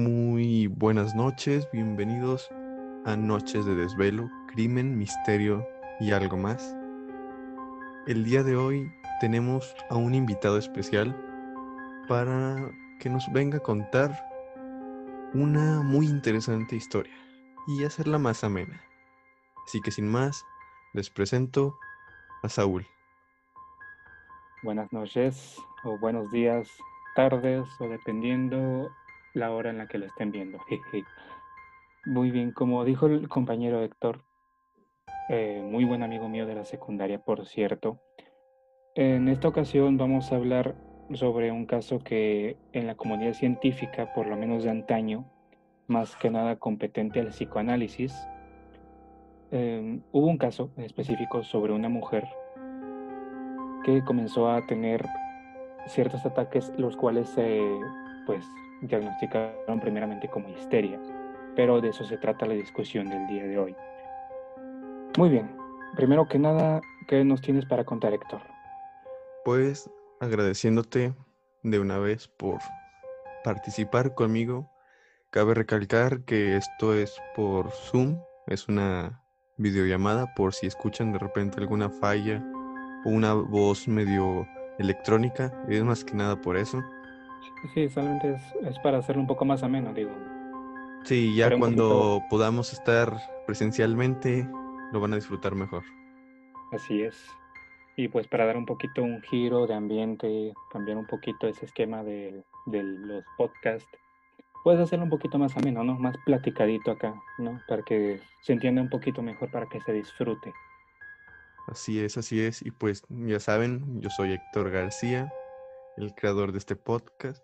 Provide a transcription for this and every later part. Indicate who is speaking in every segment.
Speaker 1: Muy buenas noches, bienvenidos a Noches de Desvelo, Crimen, Misterio y algo más. El día de hoy tenemos a un invitado especial para que nos venga a contar una muy interesante historia y hacerla más amena. Así que sin más, les presento a Saúl.
Speaker 2: Buenas noches o buenos días, tardes o dependiendo la hora en la que lo estén viendo. Muy bien, como dijo el compañero Héctor, eh, muy buen amigo mío de la secundaria, por cierto. En esta ocasión vamos a hablar sobre un caso que en la comunidad científica, por lo menos de antaño, más que nada competente al psicoanálisis, em, hubo un caso en específico sobre una mujer que comenzó a tener ciertos ataques, los cuales se pues, diagnosticaron primeramente como histeria, pero de eso se trata la discusión del día de hoy. Muy bien, primero que nada, ¿qué nos tienes para contar, Héctor?
Speaker 1: Pues agradeciéndote de una vez por participar conmigo. Cabe recalcar que esto es por Zoom, es una videollamada por si escuchan de repente alguna falla o una voz medio electrónica, es más que nada por eso.
Speaker 2: Sí, solamente es, para hacerlo un poco más ameno, digo.
Speaker 1: Sí, ya cuando podamos estar presencialmente, lo van a disfrutar mejor.
Speaker 2: Así es. Y pues para dar un poquito un giro de ambiente, cambiar un poquito ese esquema de, de los podcasts, puedes hacerlo un poquito más ameno, ¿no? Más platicadito acá, ¿no? Para que se entienda un poquito mejor, para que se disfrute.
Speaker 1: Así es, así es. Y pues ya saben, yo soy Héctor García, el creador de este podcast.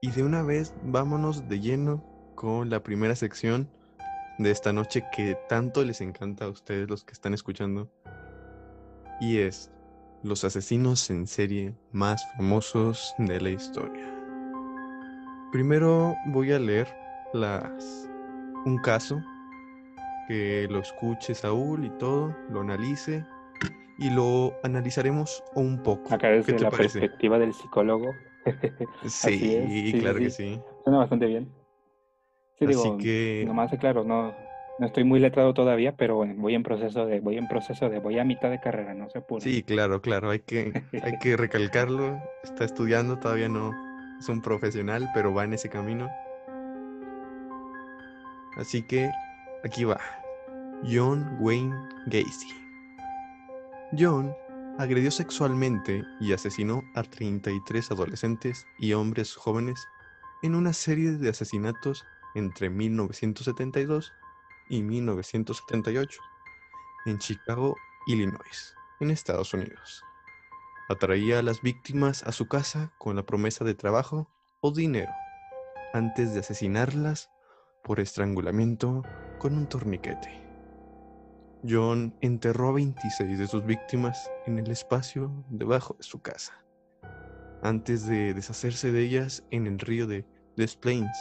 Speaker 1: Y de una vez vámonos de lleno con la primera sección de esta noche que tanto les encanta a ustedes los que están escuchando. Y es los asesinos en serie más famosos de la historia. Primero voy a leer las, un caso que lo escuche Saúl y todo, lo analice y lo analizaremos un poco.
Speaker 2: Acá desde la perspectiva del psicólogo.
Speaker 1: sí, claro que sí.
Speaker 2: Suena bastante bien. Sí, Así digo, que... nomás claro, no, no estoy muy letrado todavía, pero voy en proceso de, voy en proceso de, voy a mitad de carrera, no se puede.
Speaker 1: Sí, claro, claro, hay que, hay que recalcarlo. Está estudiando, todavía no es un profesional, pero va en ese camino. Así que aquí va. John Wayne Gacy. John agredió sexualmente y asesinó a 33 adolescentes y hombres jóvenes en una serie de asesinatos entre 1972 y 1978 en Chicago, Illinois, en Estados Unidos. Atraía a las víctimas a su casa con la promesa de trabajo o dinero antes de asesinarlas por estrangulamiento con un torniquete. John enterró a 26 de sus víctimas en el espacio debajo de su casa, antes de deshacerse de ellas en el río de Des Plaines.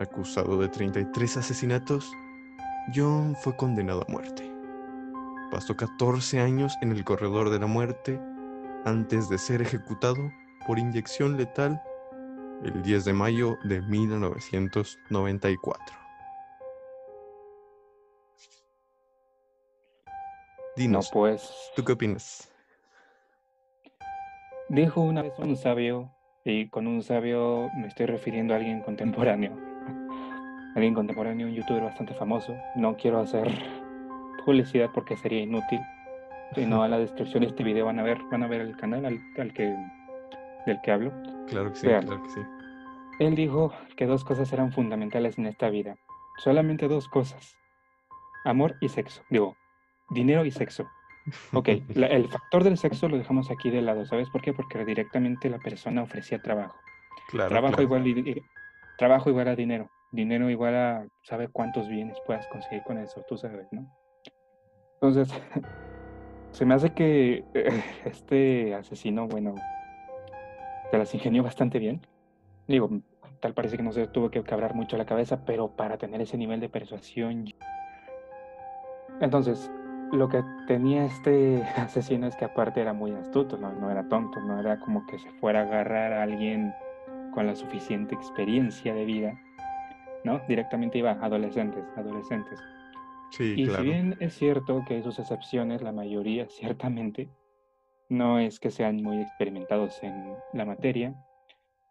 Speaker 1: Acusado de 33 asesinatos, John fue condenado a muerte. Pasó 14 años en el corredor de la muerte antes de ser ejecutado por inyección letal el 10 de mayo de 1994. Dinos, pues. ¿Tú qué opinas?
Speaker 2: Dijo una vez un sabio, y con un sabio me estoy refiriendo a alguien contemporáneo. Alguien contemporáneo, un youtuber bastante famoso. No quiero hacer publicidad porque sería inútil. Si no, a la descripción de este video van a ver, van a ver el canal al, que, del que hablo.
Speaker 1: Claro que sí, claro que sí.
Speaker 2: Él dijo que dos cosas eran fundamentales en esta vida. Solamente dos cosas. Amor y sexo. Digo, dinero y sexo. Ok, el factor del sexo lo dejamos aquí de lado, ¿sabes por qué? Porque directamente la persona ofrecía trabajo. Claro, trabajo, Igual, trabajo igual a dinero. Dinero igual a, ¿sabe cuántos bienes puedas conseguir con eso? Tú sabes, ¿no? Entonces, se me hace que eh, este asesino, bueno, se las ingenió bastante bien. Digo, tal parece que no se tuvo que cabrar mucho la cabeza, pero para tener ese nivel de persuasión. Entonces, lo que tenía este asesino es que aparte era muy astuto, ¿no? era tonto, no era como que se fuera a agarrar a alguien con la suficiente experiencia de vida ¿no? Directamente iba adolescentes, adolescentes.
Speaker 1: Sí,
Speaker 2: Y si bien es cierto que hay sus excepciones, la mayoría ciertamente no es que sean muy experimentados en la materia.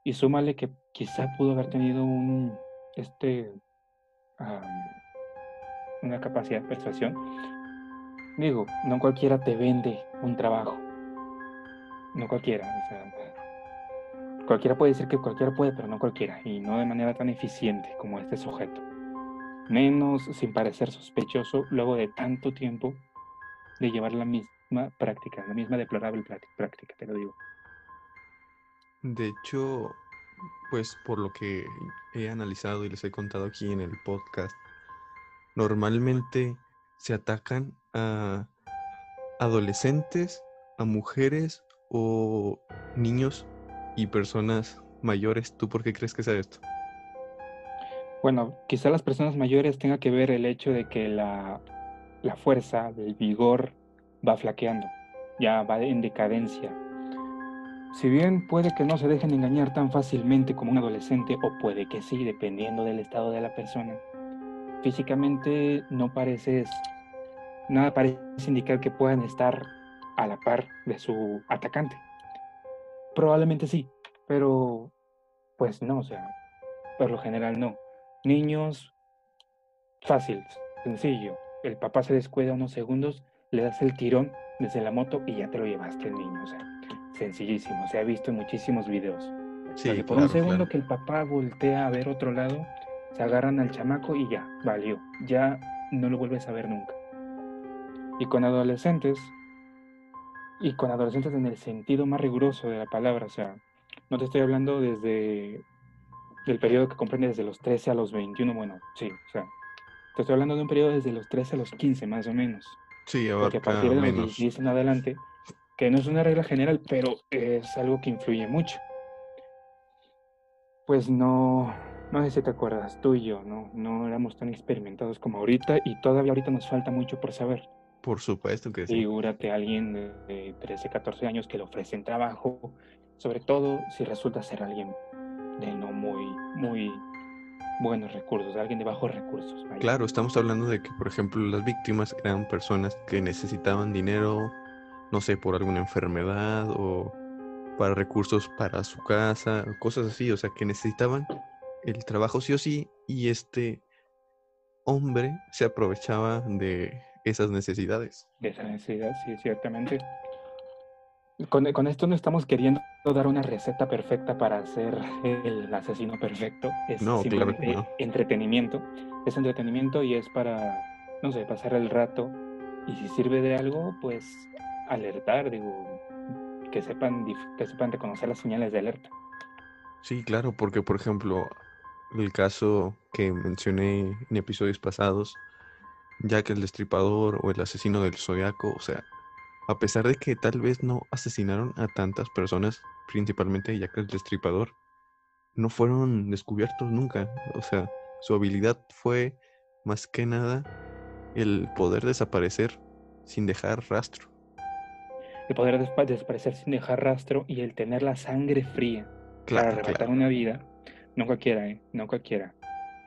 Speaker 2: Y súmale que quizá pudo haber tenido un, este, una capacidad de persuasión. Digo, no cualquiera te vende un trabajo. No cualquiera. O sea, cualquiera puede decir que cualquiera puede, pero no cualquiera. Y no de manera tan eficiente como este sujeto. Menos sin parecer sospechoso luego de tanto tiempo de llevar la misma práctica, la misma deplorable prácti- práctica, te lo digo.
Speaker 1: De hecho, pues por lo que he analizado y les he contado aquí en el podcast, normalmente se atacan a adolescentes, a mujeres o niños y personas mayores. ¿Tú por qué crees que sea esto?
Speaker 2: Bueno, quizá las personas mayores tenga que ver el hecho de que la, la fuerza, el vigor va flaqueando, ya va en decadencia. Si bien puede que no se dejen engañar tan fácilmente como un adolescente, o puede que sí, dependiendo del estado de la persona, físicamente no pareces, nada parece indicar que puedan estar a la par de su atacante. Probablemente sí, pero pues no, o sea, por lo general no. Niños, fácil, sencillo. El papá se descuida unos segundos, le das el tirón desde la moto y ya te lo llevaste el niño. O sea, sencillísimo. Se ha visto en muchísimos videos.
Speaker 1: Sí,
Speaker 2: Porque por
Speaker 1: claro,
Speaker 2: un segundo
Speaker 1: claro.
Speaker 2: que el papá voltea a ver otro lado, se agarran al chamaco y ya, valió. Ya no lo vuelves a ver nunca. Y con adolescentes, y con adolescentes en el sentido más riguroso de la palabra, o sea, no te estoy hablando desde el periodo que comprende desde los 13 a los 21, bueno, sí, o sea, te estoy hablando de un periodo desde los 13 a los 15 más o menos.
Speaker 1: Sí,
Speaker 2: Porque a
Speaker 1: abarca
Speaker 2: partir de los
Speaker 1: menos.
Speaker 2: 16 en adelante, que no es una regla general, pero es algo que influye mucho. Pues no, no sé si te acuerdas, tú y yo, ¿no? No éramos tan experimentados como ahorita y todavía ahorita nos falta mucho por saber.
Speaker 1: Por supuesto que sí.
Speaker 2: Figúrate a alguien de, de 13, 14 años que le ofrecen trabajo, sobre todo si resulta ser alguien de no muy, muy buenos recursos, alguien de bajos recursos. vaya.
Speaker 1: Claro, estamos hablando de que, por ejemplo, las víctimas eran personas que necesitaban dinero, no sé, por alguna enfermedad o para recursos para su casa, cosas así, o sea, que necesitaban el trabajo sí o sí y este hombre se aprovechaba de esas necesidades.
Speaker 2: de esa necesidad, sí, ciertamente. Con, con esto no estamos queriendo dar una receta perfecta para ser el asesino perfecto. Es
Speaker 1: No, claro
Speaker 2: simplemente
Speaker 1: no.
Speaker 2: entretenimiento. Es entretenimiento y es para, no sé, pasar el rato. Y si sirve de algo, pues alertar, digo, que sepan, que sepan reconocer las señales de alerta.
Speaker 1: Sí, claro, porque por ejemplo, el caso que mencioné en episodios pasados, Jack el Destripador o el asesino del Zodiaco, o sea, a pesar de que tal vez no asesinaron a tantas personas, principalmente Jack el Destripador, no fueron descubiertos nunca. O sea, su habilidad fue más que nada el poder desaparecer sin dejar rastro.
Speaker 2: El poder desaparecer sin dejar rastro y el tener la sangre fría para
Speaker 1: Claro,
Speaker 2: arrebatar
Speaker 1: claro.
Speaker 2: una vida, no cualquiera, ¿eh? No cualquiera.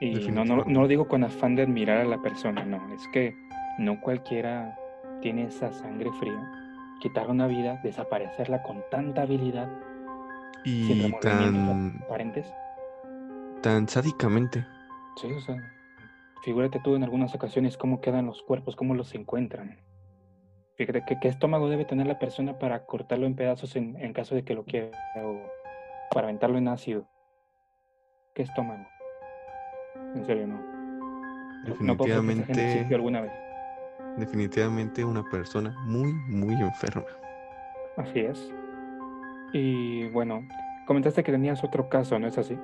Speaker 2: Y no, no, no lo digo con afán de admirar a la persona, no, es que no cualquiera tiene esa sangre fría. Quitar una vida, desaparecerla con tanta habilidad, sin
Speaker 1: Y
Speaker 2: remordimientos
Speaker 1: tan,
Speaker 2: aparentes.
Speaker 1: tan sádicamente.
Speaker 2: Sí, o sea, figúrate tú en algunas ocasiones cómo quedan los cuerpos, cómo los encuentran. Fíjate qué estómago debe tener la persona para cortarlo en pedazos en, en caso de que lo quiera, o para aventarlo en ácido. ¿Qué estómago? En serio, no. Gente
Speaker 1: Definitivamente,
Speaker 2: alguna vez.
Speaker 1: definitivamente una persona muy, muy enferma.
Speaker 2: Así es. Y bueno, comentaste que tenías otro caso, ¿no es así?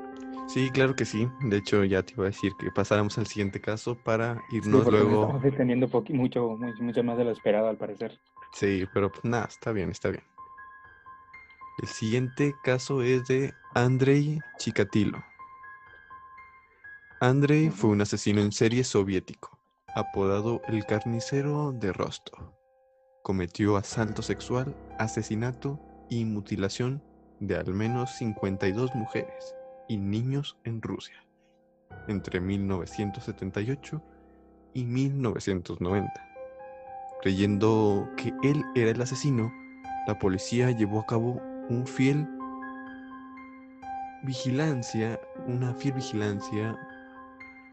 Speaker 1: Sí, claro que sí. De hecho, ya te iba a decir que pasáramos al siguiente caso para irnos luego.
Speaker 2: estamos deteniendo mucho, mucho, mucho más de lo esperado, al parecer.
Speaker 1: Sí, pero pues nada, está bien, está bien. El siguiente caso es de Andrei Chikatilo. Andrei fue un asesino en serie soviético, apodado el carnicero de Rostov. Cometió asalto sexual, asesinato y mutilación de al menos 52 mujeres y niños en Rusia. entre 1978 y 1990. Creyendo que él era el asesino, la policía llevó a cabo un fiel vigilancia, una fiel vigilancia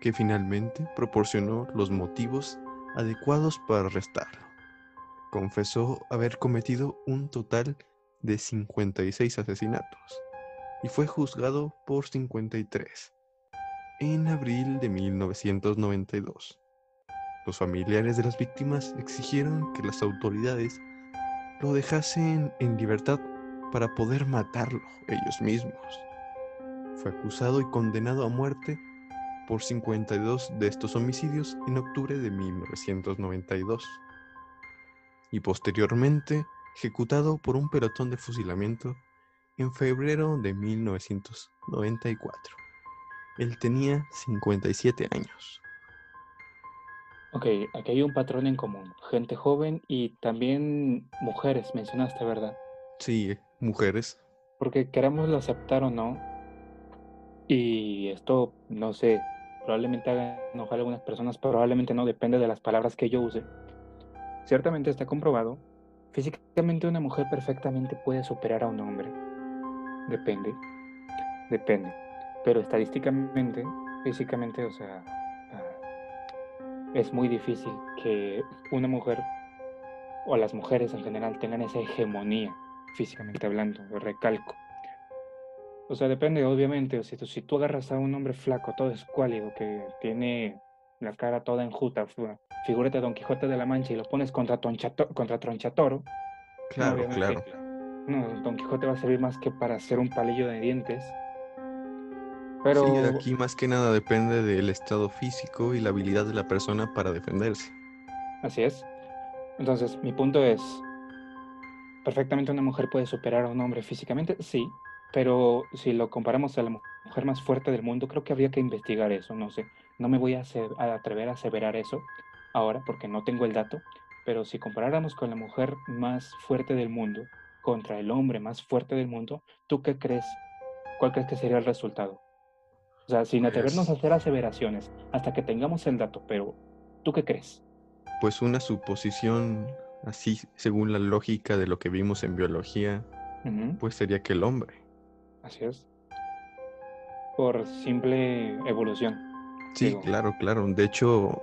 Speaker 1: que finalmente proporcionó los motivos adecuados para arrestarlo. Confesó haber cometido un total de 56 asesinatos y fue juzgado por 53 en abril de 1992. Los familiares de las víctimas exigieron que las autoridades lo dejasen en libertad para poder matarlo ellos mismos. Fue acusado y condenado a muerte por 52 de estos homicidios en octubre de 1992 y posteriormente ejecutado por un pelotón de fusilamiento en febrero de 1994. Él tenía 57 años.
Speaker 2: Ok, aquí hay un patrón en común. Gente joven y también mujeres, mencionaste, ¿verdad?
Speaker 1: Sí, mujeres.
Speaker 2: Porque queramos aceptar o no, y esto, no sé, probablemente haga enojar a algunas personas, probablemente no, depende de las palabras que yo use. Ciertamente está comprobado, físicamente una mujer perfectamente puede superar a un hombre. Depende, depende. Pero estadísticamente, físicamente, o sea, ah, es muy difícil que una mujer o las mujeres en general tengan esa hegemonía, físicamente hablando, recalco. O sea, depende, obviamente. Si tú, si tú agarras a un hombre flaco, todo escuálido, que tiene la cara toda enjuta, figúrate Don Quijote de la Mancha y lo pones contra, contra Tronchatoro.
Speaker 1: Claro, claro.
Speaker 2: No, Don Quijote va a servir más que para hacer un palillo de dientes. Pero... Sí,
Speaker 1: aquí más que nada depende del estado físico y la habilidad de la persona para defenderse.
Speaker 2: Así es. Entonces, mi punto es, ¿perfectamente una mujer puede superar a un hombre físicamente? Sí, pero si lo comparamos a la mujer más fuerte del mundo, creo que habría que investigar eso, no sé. No me voy a, atrever a aseverar eso ahora porque no tengo el dato, pero si comparáramos con la mujer más fuerte del mundo contra el hombre más fuerte del mundo, ¿tú qué crees? ¿Cuál crees que sería el resultado? O sea, sin atrevernos a pues hacer aseveraciones hasta que tengamos el dato, pero ¿tú qué crees?
Speaker 1: Pues una suposición así, según la lógica de lo que vimos en biología, pues sería que el hombre.
Speaker 2: Así es. Por simple evolución.
Speaker 1: Sí, claro, claro. De hecho,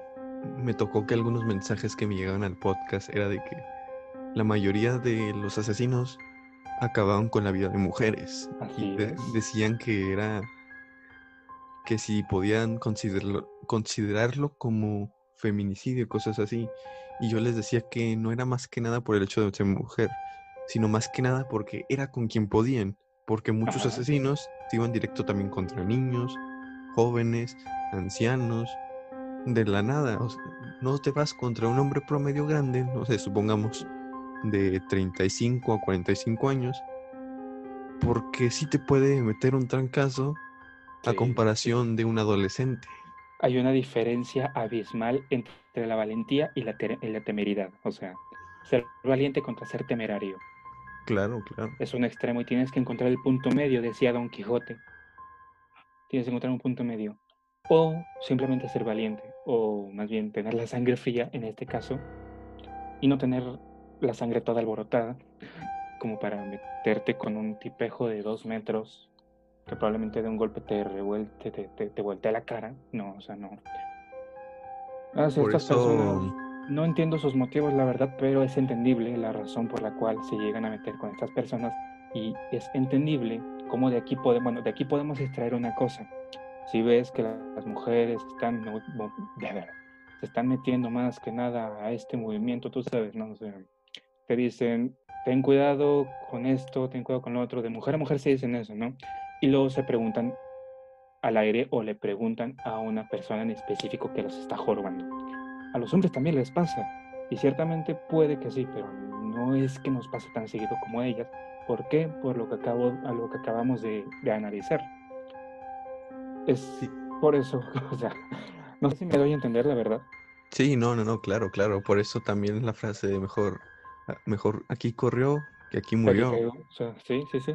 Speaker 1: me tocó que algunos mensajes que me llegaban al podcast era de que la mayoría de los asesinos acababan con la vida de mujeres. y decían que era que si podían considerarlo, considerarlo como feminicidio, cosas así. Y yo les decía que no era más que nada por el hecho de ser mujer, sino más que nada porque era con quien podían, porque muchos asesinos iban directo también contra niños, jóvenes, ancianos, de la nada. no te vas contra un hombre promedio grande, no sé, supongamos de 35 a 45 años, porque sí te puede meter un trancazo a comparación de un adolescente.
Speaker 2: Hay una diferencia abismal entre la valentía y la, temeridad. O sea, ser valiente contra ser temerario.
Speaker 1: Claro, claro.
Speaker 2: Es un extremo y tienes que encontrar el punto medio, decía Don Quijote. Tienes que encontrar un punto medio. O simplemente ser valiente, o más bien tener la sangre fría en este caso, y no tener la sangre toda alborotada, como para meterte con un tipejo de dos metros que probablemente de un golpe te revuelte, te, te, te voltea la cara. No, o sea, no. Ah, Por eso... no entiendo sus motivos, la verdad, pero es entendible la razón por la cual se llegan a meter con estas personas y es entendible cómo de aquí podemos, bueno, de aquí podemos extraer una cosa. Si ves que las mujeres están, de ver, se están metiendo más que nada a este movimiento, tú sabes, ¿no? O sea, te dicen, ten cuidado con esto, ten cuidado con lo otro, de mujer a mujer se dicen eso, ¿no? y luego se preguntan al aire o le preguntan a una persona en específico que los está jorobando. A los hombres también les pasa, y ciertamente puede que sí, pero no es que nos pase tan seguido como a ellas. ¿Por qué? Por lo que, acabo, a lo que acabamos de, analizar. Es por eso, o sea, no sé si me doy a entender la verdad.
Speaker 1: Sí, no, no, no, claro, claro. Por eso también la frase de mejor, ah, mejor aquí corrió que aquí murió.
Speaker 2: sí, sí, sí.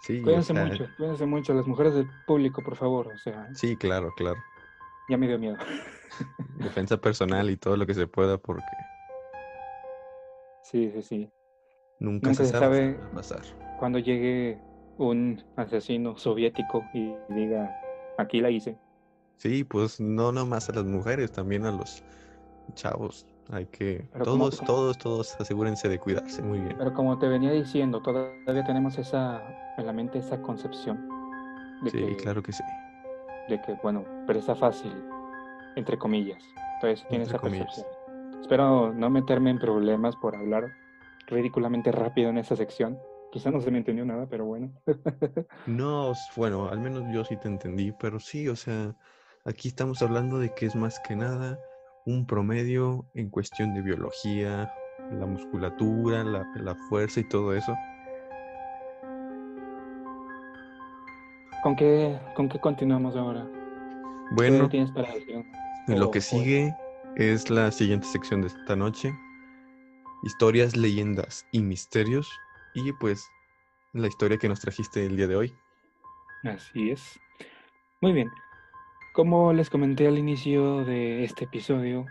Speaker 2: Sí, cuídense mucho, cuídense mucho, las mujeres del público, por favor, o sea.
Speaker 1: Sí, claro, claro.
Speaker 2: Ya me dio miedo.
Speaker 1: Defensa personal y todo lo que se pueda porque
Speaker 2: Sí, sí, sí.
Speaker 1: nunca,
Speaker 2: Nunca
Speaker 1: se
Speaker 2: se
Speaker 1: sabe pasar.
Speaker 2: cuando llegue un asesino soviético y diga, aquí la hice.
Speaker 1: Sí, pues no nomás a las mujeres, también a los chavos. Hay que,
Speaker 2: Pero como-
Speaker 1: todos, todos, todos asegúrense de cuidarse muy bien.
Speaker 2: Pero como te venía diciendo, todavía tenemos esa en la mente esa concepción de,
Speaker 1: Sí,
Speaker 2: que,
Speaker 1: claro que sí.
Speaker 2: De que, bueno, presa fácil, entre comillas. Entonces tiene esa
Speaker 1: comillas.
Speaker 2: percepción. Espero no meterme en problemas por hablar ridículamente rápido en esa sección. Quizá no se me entendió nada, pero bueno.
Speaker 1: No, bueno, al menos yo sí te entendí, pero sí, o sea, aquí estamos hablando de que es más que nada un promedio en cuestión de biología, la musculatura, la, la fuerza y todo eso.
Speaker 2: ¿Con qué, ¿Con qué continuamos ahora? ¿Qué
Speaker 1: Bueno,
Speaker 2: tienes para decir?
Speaker 1: lo que sigue es la siguiente sección de esta noche. Historias, leyendas y misterios. Y pues la historia que nos trajiste el día de hoy.
Speaker 2: Así es. Muy bien. Como les comenté al inicio de este episodio,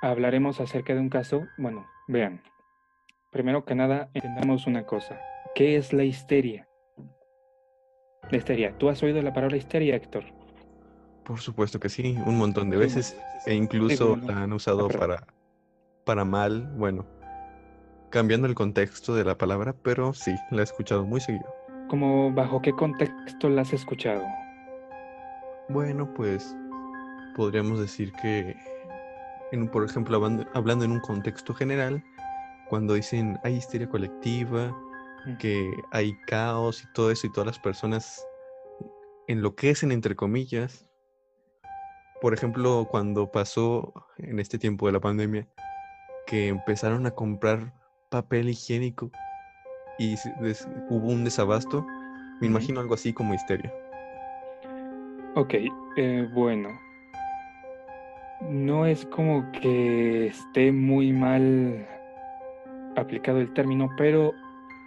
Speaker 2: hablaremos acerca de un caso. Bueno, vean. Primero que nada, entendamos una cosa. ¿Qué es la histeria? La histeria. ¿Tú has oído la palabra histeria, Héctor?
Speaker 1: Por supuesto que sí, un montón de veces. E incluso la han usado
Speaker 2: pero-
Speaker 1: para, para mal, bueno, cambiando el contexto de la palabra, pero sí, la he escuchado muy seguido.
Speaker 2: ¿Cómo, bajo qué contexto la has escuchado?
Speaker 1: Bueno, pues podríamos decir que, en, por ejemplo, hablando en un contexto general, cuando dicen hay histeria colectiva,
Speaker 2: Mm.
Speaker 1: que hay caos y todo eso, y todas las personas enloquecen, entre comillas. Por ejemplo, cuando pasó en este tiempo de la pandemia, que empezaron a comprar papel higiénico y hubo un desabasto, me imagino algo así como histeria.
Speaker 2: Ok, eh, bueno. No es como que esté muy mal aplicado el término, pero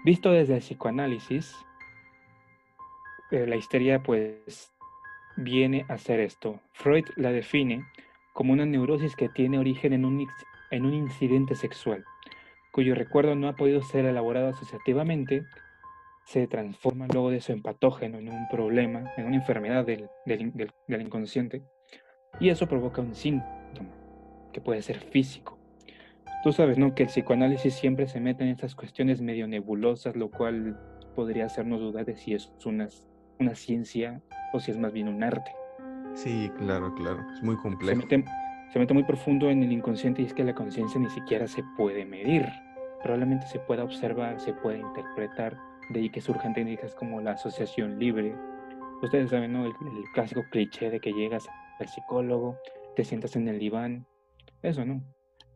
Speaker 2: visto desde el psicoanálisis, eh, la histeria pues viene a ser esto. Freud la define como una neurosis que tiene origen en un, incidente sexual, cuyo recuerdo no ha podido ser elaborado asociativamente, se transforma luego de eso en patógeno, en un problema, en una enfermedad del inconsciente, y eso provoca un síntoma, que puede ser físico. Tú sabes, ¿no? Que el psicoanálisis siempre se mete en estas cuestiones medio nebulosas, lo cual podría hacernos dudar de si es una, una ciencia o si es más bien un arte.
Speaker 1: Sí, claro, claro, es muy
Speaker 2: Se
Speaker 1: complejo.
Speaker 2: mete, se mete muy profundo en el inconsciente y es que la conciencia ni siquiera se puede medir. Probablemente se pueda observar, se puede interpretar, de ahí que surjan técnicas como la asociación libre. Ustedes saben, ¿no? El, el clásico cliché de que llegas al psicólogo, te sientas en el diván, eso, ¿no?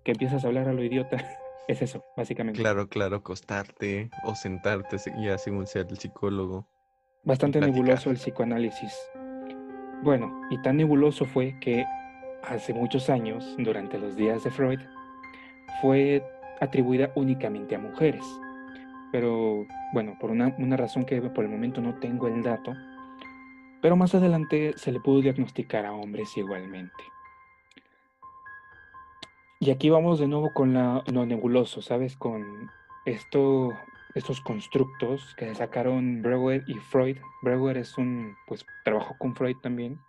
Speaker 2: Que empiezas a hablar a lo idiota. Es eso, básicamente.
Speaker 1: Claro, claro, acostarte o sentarte, se- ya según sea el psicólogo.
Speaker 2: Bastante nebuloso el psicoanálisis. Bueno, y tan nebuloso fue que hace muchos años, durante los días de Freud, fue atribuida únicamente a mujeres. Pero bueno, por una, una razón que por el momento no tengo el dato, pero más adelante se le pudo diagnosticar a hombres igualmente. Y aquí vamos de nuevo con la- lo nebuloso, ¿sabes? Con esto, estos constructos que sacaron Breuer y Freud. Breuer es un, pues, trabajó con Freud también.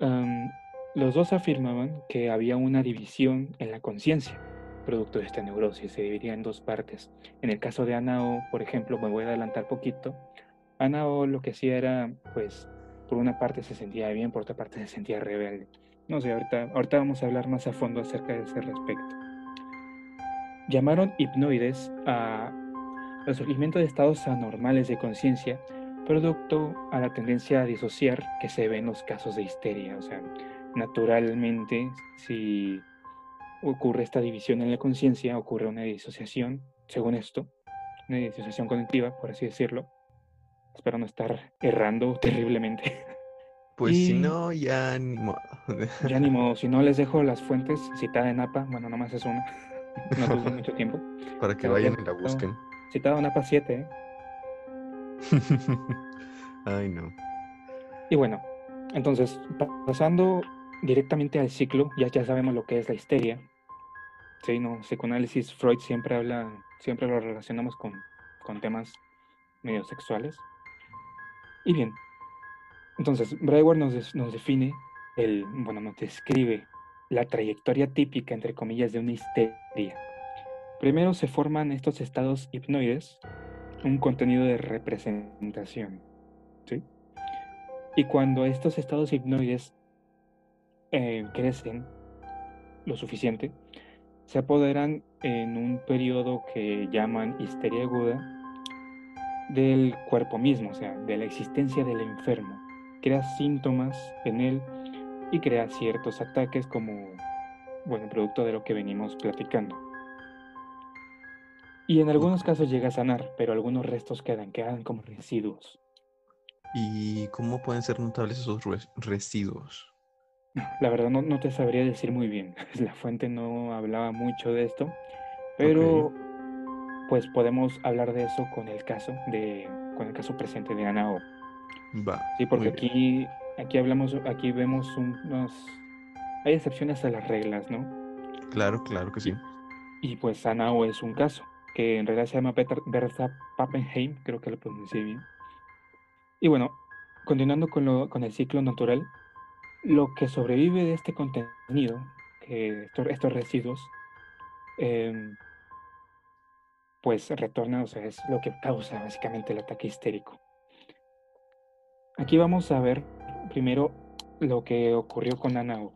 Speaker 2: Am, los dos afirmaban que había una división en la conciencia, producto de esta neurosis, se dividía en dos partes. En el caso de Anao, por ejemplo, me voy a adelantar poquito, Anao lo que hacía era, pues, por una parte se sentía bien, por otra parte se sentía rebelde. No sé, ahorita, vamos a hablar más a fondo acerca de ese respecto. Llamaron hipnoides a al surgimiento de estados anormales de conciencia, producto a la tendencia a disociar que se ve en los casos de histeria. O sea, naturalmente, si ocurre esta división en la conciencia, ocurre una disociación, según esto, una disociación cognitiva, por así decirlo. Espero no estar errando terriblemente.
Speaker 1: Pues si no, ya ni modo.
Speaker 2: Ya ni modo, si no les dejo las fuentes citada en APA, bueno, nomás es una, no tuvo mucho tiempo.
Speaker 1: Para que
Speaker 2: Pero
Speaker 1: vayan
Speaker 2: ya
Speaker 1: y la busquen.
Speaker 2: Citada en APA 7, ¿eh?
Speaker 1: Ay, no.
Speaker 2: Y bueno, Entonces, pasando directamente al ciclo, ya, ya sabemos lo que es la histeria. Sí, no, psicoanálisis, Freud siempre habla, siempre lo relacionamos con, con temas medio sexuales. Y bien, entonces, Brewer nos, define, el, bueno, nos describe la trayectoria típica, entre comillas, de una histeria. Primero se forman estos estados hipnoides, un contenido de representación. ¿sí? Y cuando estos estados hipnoides eh, crecen lo suficiente, se apoderan en un periodo que llaman histeria aguda del cuerpo mismo, o sea, de la existencia del enfermo. Crea síntomas en él y crea ciertos ataques como, bueno, producto de lo que venimos platicando. Y en algunos casos llega a sanar, pero algunos restos quedan, quedan como residuos.
Speaker 1: ¿Y cómo pueden ser notables esos residuos?
Speaker 2: La verdad no, no, te sabría decir muy bien. La fuente no hablaba mucho de esto, pero pues podemos hablar de eso con el caso de con el caso presente de Ana O.
Speaker 1: Va.
Speaker 2: Sí, porque aquí aquí hablamos aquí vemos unos hay excepciones a las reglas, ¿no?
Speaker 1: Claro, claro que sí.
Speaker 2: Y, pues Ana O es un caso que en realidad se llama Bertha Pappenheim, creo que lo pronuncié bien. Y bueno, continuando con, lo, con el ciclo natural, lo que sobrevive de este contenido, que estos, estos residuos, eh, pues retorna, o sea, es lo que causa básicamente el ataque histérico. Aquí vamos a ver primero lo que ocurrió con Anao.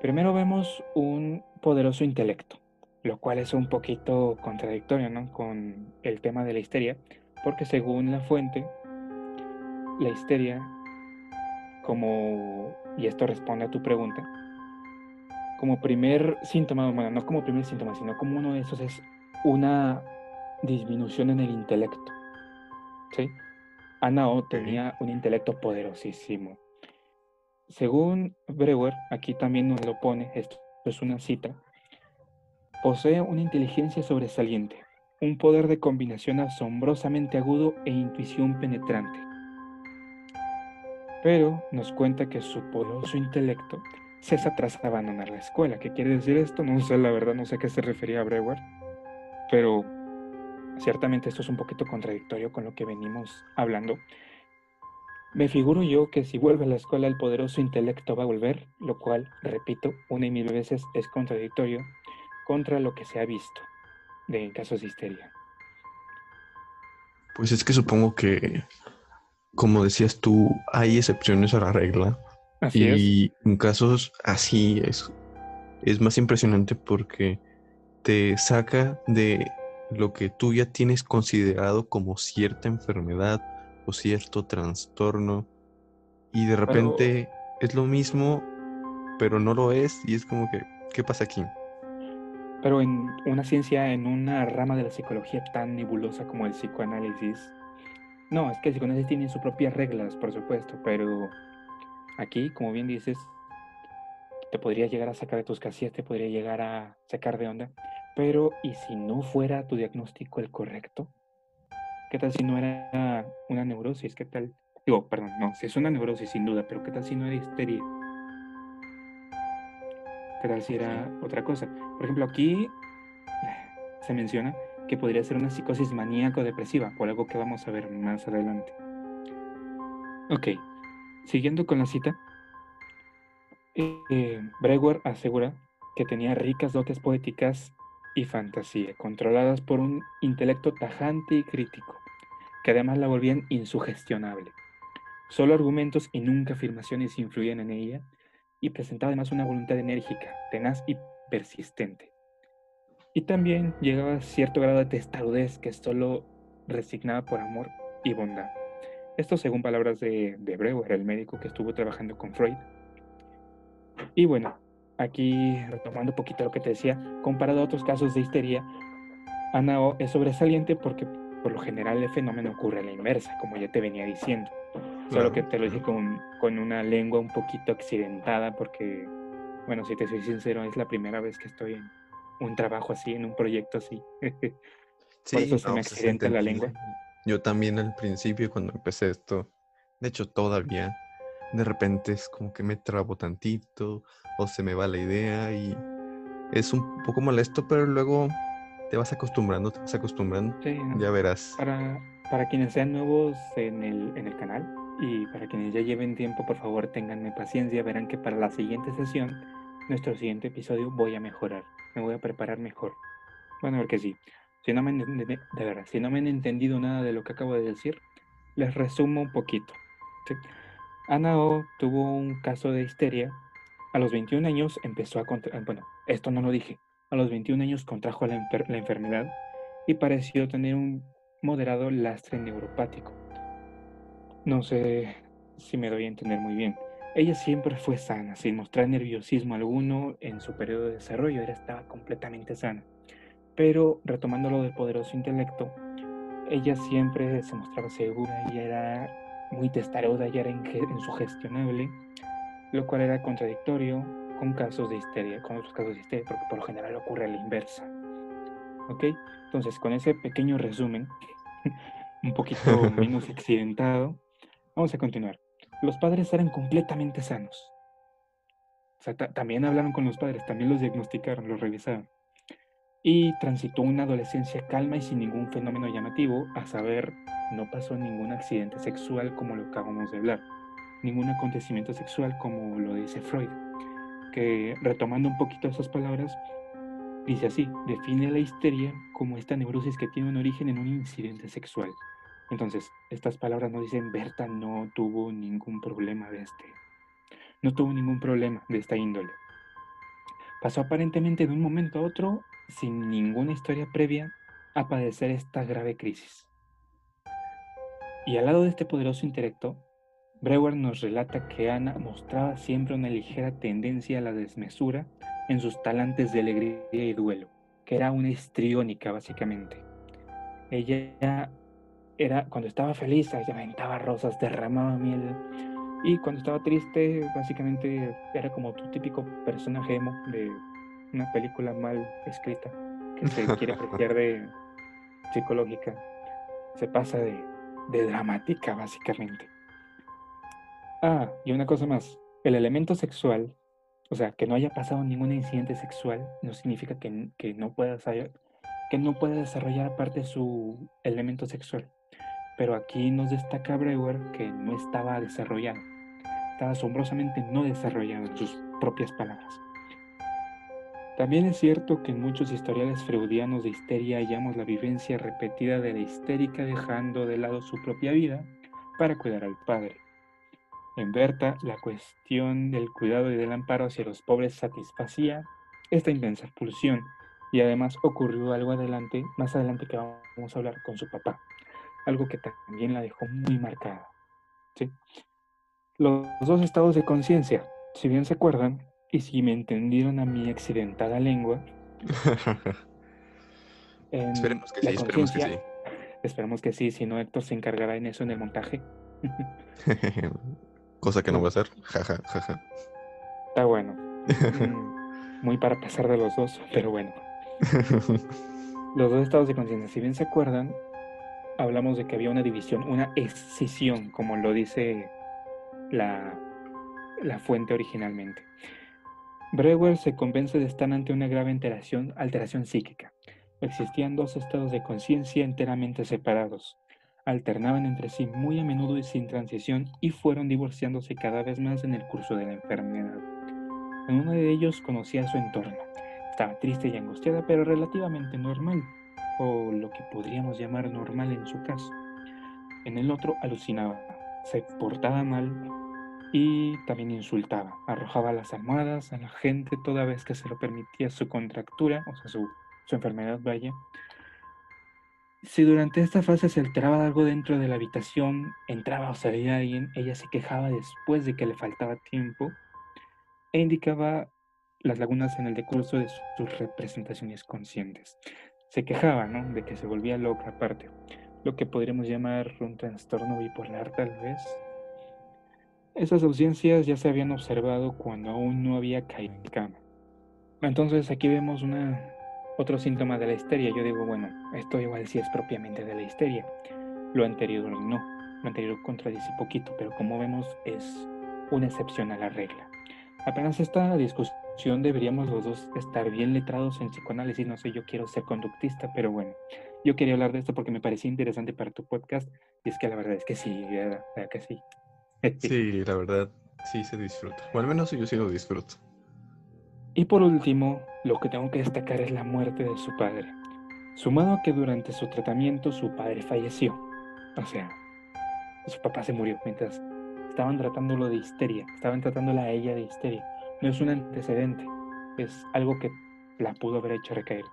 Speaker 2: Primero vemos un poderoso intelecto, lo cual es un poquito contradictorio ¿no? con el tema de la histeria, porque según la fuente, la histeria, como, y esto responde a tu pregunta, como primer síntoma, bueno, no como primer síntoma, sino como uno de esos es una disminución en el intelecto. ¿sí? Anao tenía un intelecto poderosísimo. Según Brewer, aquí también nos lo pone, esto es una cita, posee una inteligencia sobresaliente, un poder de combinación asombrosamente agudo e intuición penetrante. Pero nos cuenta que su poderoso intelecto cesa tras abandonar la escuela. ¿Qué quiere decir esto? No sé, la verdad, no sé a qué se refería Brewer. Pero ciertamente esto es un poquito contradictorio con lo que venimos hablando. Me figuro yo que si vuelve a la escuela el poderoso intelecto va a volver, lo cual, repito, una y mil veces es contradictorio contra lo que se ha visto de casos de histeria.
Speaker 1: Pues es que supongo que, como decías tú, hay excepciones a la regla. y en casos así es, es más impresionante porque te saca de lo que tú ya tienes considerado como cierta enfermedad o cierto trastorno y de repente es lo mismo, pero no lo es y es como que, ¿qué pasa aquí?
Speaker 2: Pero en una ciencia, en una rama de la psicología tan nebulosa como el psicoanálisis, no, es que el psicoanálisis tiene sus propias reglas, por supuesto, pero aquí, como bien dices, te podría llegar a sacar de tus casillas, te podría llegar a sacar de onda. Pero, ¿y si no fuera tu diagnóstico el correcto? ¿Qué tal si no era una neurosis? ¿Qué tal? Digo, perdón, no, si es una neurosis sin duda, pero ¿qué tal si no era histeria? ¿Qué tal si era otra cosa? Por ejemplo, aquí se menciona que podría ser una psicosis maníaco-depresiva, por algo que vamos a ver más adelante. Ok, siguiendo con la cita, eh, Brewer asegura que tenía ricas dotes poéticas y fantasía, controladas por un intelecto tajante y crítico, que además la volvían insugestionable. Solo argumentos y nunca afirmaciones influían en ella, y presentaba además una voluntad enérgica, tenaz y persistente. Y también llegaba a cierto grado de testarudez que solo resignaba por amor y bondad. Esto según palabras de, de Breuer, el médico que estuvo trabajando con Freud. Y bueno, aquí retomando un poquito lo que te decía, comparado a otros casos de histeria, Anao es sobresaliente porque por lo general el fenómeno ocurre a la inversa, como ya te venía diciendo. Solo que te lo dije con, con, una lengua un poquito accidentada porque, bueno, si te soy sincero, es la primera vez que estoy en un trabajo así, en un proyecto así.
Speaker 1: por eso se me accidenta la lengua. Yo también al principio cuando empecé esto, de hecho todavía, de repente es como que me trabo tantito o se me va la idea y es un poco molesto, pero luego te vas acostumbrando, te vas acostumbrando. Ya verás.
Speaker 2: Para, para quienes sean nuevos en el, en el canal y para quienes ya lleven tiempo, por favor tenganme paciencia, verán que para la siguiente sesión, nuestro siguiente episodio, voy a mejorar, me voy a preparar mejor. Bueno, a ver que sí. Si no me de verdad, si no me han entendido nada de lo que acabo de decir, les resumo un poquito. Ana O tuvo un caso de histeria. A los 21 años empezó a contraer, bueno, esto no lo dije, a los 21 años contrajo la, la enfermedad y pareció tener un moderado lastre neuropático. No sé si me doy a entender muy bien. Ella siempre fue sana, sin mostrar nerviosismo alguno en su periodo de desarrollo, ella estaba completamente sana. Pero retomando lo del poderoso intelecto, ella siempre se mostraba segura y era muy testaruda, y era insugestionable, lo cual era contradictorio con casos de histeria, con otros casos de histeria, porque por lo general ocurre a la inversa. ¿Ok? Entonces, con ese pequeño resumen, un poquito menos accidentado, vamos a continuar. Los padres eran completamente sanos. O sea, también hablaron con los padres, también los diagnosticaron, los revisaron y transitó una adolescencia calma y sin ningún fenómeno llamativo, a saber, no pasó ningún accidente sexual como lo acabamos de hablar, ningún acontecimiento sexual como lo dice Freud, que retomando un poquito esas palabras, dice así, define la histeria como esta neurosis que tiene un origen en un incidente sexual. Entonces, estas palabras no dicen Berta no tuvo ningún problema de este, no tuvo ningún problema de esta índole. Pasó aparentemente de un momento a otro sin ninguna historia previa, a padecer esta grave crisis. Y al lado de este poderoso intelecto, Breuer nos relata que Ana mostraba siempre una ligera tendencia a la desmesura en sus talantes de alegría y duelo, que era una histriónica básicamente. Ella era, cuando estaba feliz, ella aventaba rosas, derramaba miel, y cuando estaba triste, básicamente era como tu típico personaje de una película mal escrita que se quiere apreciar de psicológica, se pasa de, de dramática básicamente. Ah, y una cosa más, el elemento sexual, o sea, que no haya pasado ningún incidente sexual, no significa que, que no pueda que no pueda desarrollar aparte su elemento sexual. Pero aquí nos destaca Breuer que no estaba desarrollado, estaba asombrosamente no desarrollado en sus propias palabras. También es cierto que en muchos historiales freudianos de histeria hallamos la vivencia repetida de la histérica dejando de lado su propia vida para cuidar al padre. En Berta, la cuestión del cuidado y del amparo hacia los pobres satisfacía esta intensa pulsión y además ocurrió algo adelante, más adelante que vamos a hablar con su papá, algo que también la dejó muy marcada. Los dos estados de conciencia, si bien se acuerdan, y si me entendieron a mi accidentada lengua.
Speaker 1: esperemos que sí, esperemos que sí.
Speaker 2: Esperemos que sí, si no Héctor se encargará en eso en el montaje.
Speaker 1: Cosa que no va a hacer. Jaja, jaja.
Speaker 2: Está bueno. Muy para pasar de los dos, pero bueno. los dos estados de conciencia, si bien se acuerdan, hablamos de que había una división, una escisión, como lo dice la, la fuente originalmente. Breuer se convence de estar ante una grave alteración, alteración psíquica. Existían dos estados de conciencia enteramente separados. Alternaban entre sí muy a menudo y sin transición y fueron divorciándose cada vez más en el curso de la enfermedad. En uno de ellos conocía su entorno. Estaba triste y angustiada, pero relativamente normal, o lo que podríamos llamar normal en su caso. En el otro alucinaba, se portaba mal, y también insultaba, arrojaba las almohadas a la gente toda vez que se lo permitía su contractura, o sea, su, su enfermedad, vaya. Si durante esta fase se alteraba algo dentro de la habitación, entraba o salía alguien, ella se quejaba después de que le faltaba tiempo e indicaba las lagunas en el decurso de sus representaciones conscientes. Se quejaba, ¿no? De que se volvía loca aparte, lo que podríamos llamar un trastorno bipolar tal vez, esas ausencias ya se habían observado cuando aún no había caído en cama. Entonces aquí vemos una, otro síntoma de la histeria. Yo digo, bueno, esto igual sí es propiamente de la histeria. Lo anterior no. Lo anterior contradice poquito, pero como vemos es una excepción a la regla. Apenas esta discusión deberíamos los dos estar bien letrados en psicoanálisis, no sé, yo quiero ser conductista, pero bueno, yo quería hablar de esto porque me parecía interesante para tu podcast y es que la verdad es que sí, verdad que sí.
Speaker 1: Sí, la verdad, sí se disfruta, o al menos yo sí lo disfruto.
Speaker 2: Y por último, lo que tengo que destacar es la muerte de su padre, sumado a que durante su tratamiento su padre falleció. O sea, su papá se murió mientras estaban tratándolo de histeria, estaban tratándola a ella de histeria. No es un antecedente, es algo que la pudo haber hecho recaer.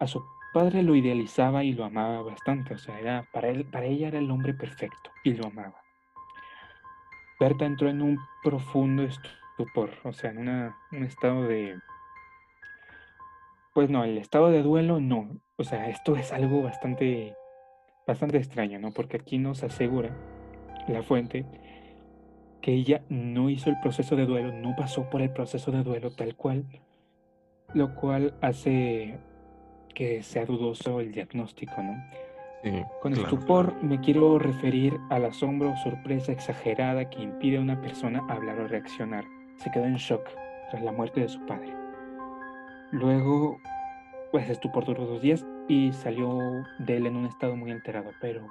Speaker 2: A su padre lo idealizaba y lo amaba bastante, o sea, era, para, él, para ella era el hombre perfecto y lo amaba. Berta entró en un profundo estupor, o sea, en un estado de... Pues no, el estado de duelo no, o sea, esto es algo bastante, bastante extraño, ¿no? Porque aquí nos asegura la fuente que ella no hizo el proceso de duelo, no pasó por el proceso de duelo tal cual, lo cual hace que sea dudoso el diagnóstico, ¿no? Con estupor me quiero referir al asombro o sorpresa exagerada que impide a una persona hablar o reaccionar. Se quedó en shock tras la muerte de su padre. Luego, pues estupor duró dos días y salió de él en un estado muy alterado, pero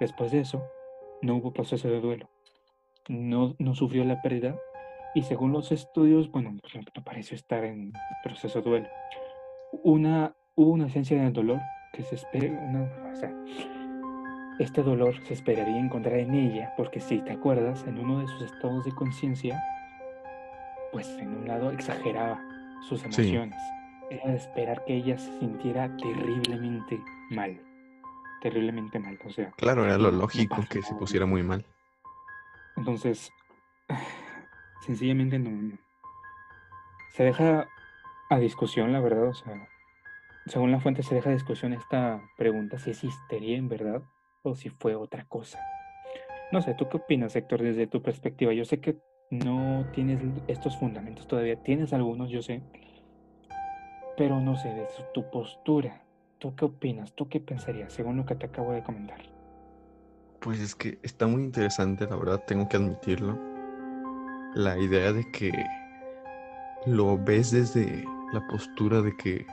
Speaker 2: después de eso no hubo proceso de duelo. No, no sufrió la pérdida y según los estudios, bueno, pues no pareció estar en proceso de duelo. Una, hubo una esencia de dolor que se espera, una, o sea, este dolor se esperaría encontrar en ella, porque si te acuerdas, en uno de sus estados de conciencia, pues en un lado exageraba sus emociones. Era de esperar que ella se sintiera terriblemente mal. Terriblemente mal, o sea.
Speaker 1: Claro, era lo lógico que se pusiera muy mal.
Speaker 2: Entonces, sencillamente no, Se deja a discusión, la verdad, o sea, según la fuente se deja a discusión esta pregunta si es en verdad o si fue otra cosa. No sé, ¿tú qué opinas, Héctor, desde tu perspectiva? Yo sé que no tienes estos fundamentos todavía, tienes algunos, yo sé, pero no sé, desde tu postura, ¿tú qué opinas? ¿Tú qué pensarías según lo que te acabo de comentar?
Speaker 1: Pues es que está muy interesante, la verdad, tengo que admitirlo. La idea de que lo ves desde la postura de que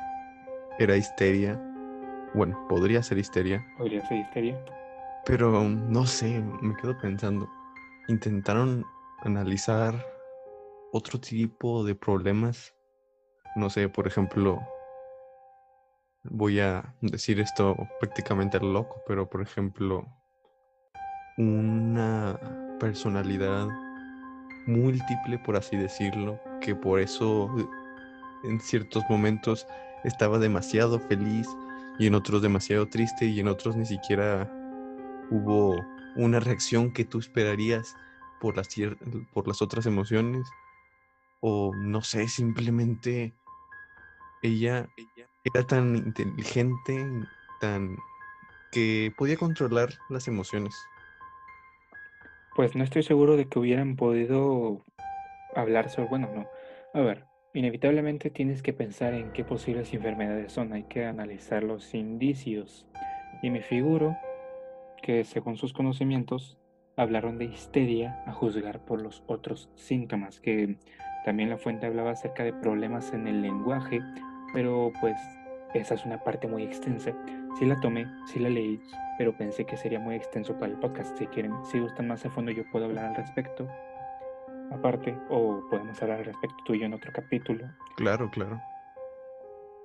Speaker 1: era histeria. Bueno, podría ser histeria.
Speaker 2: Podría ser histeria.
Speaker 1: Pero no sé, me quedo pensando. Intentaron analizar otro tipo de problemas. No sé, por ejemplo, voy a decir esto prácticamente loco, pero por ejemplo, una personalidad múltiple, por así decirlo, que por eso en ciertos momentos estaba demasiado feliz y en otros demasiado triste y en otros ni siquiera hubo una reacción que tú esperarías por las, por las otras emociones o no sé, simplemente ella era tan inteligente, tan que podía controlar las emociones.
Speaker 2: Pues no estoy seguro de que hubieran podido hablar sobre, bueno, no. A ver, inevitablemente tienes que pensar en qué posibles enfermedades son, hay que analizar los indicios. Y me figuro que según sus conocimientos hablaron de histeria a juzgar por los otros síntomas, que también la fuente hablaba acerca de problemas en el lenguaje, pero pues esa es una parte muy extensa. Sí la tomé, sí la leí, pero pensé que sería muy extenso para el podcast. Si quieren, si gustan más a fondo, yo puedo hablar al respecto. Aparte, o podemos hablar al respecto tú y yo en otro capítulo.
Speaker 1: Claro, claro.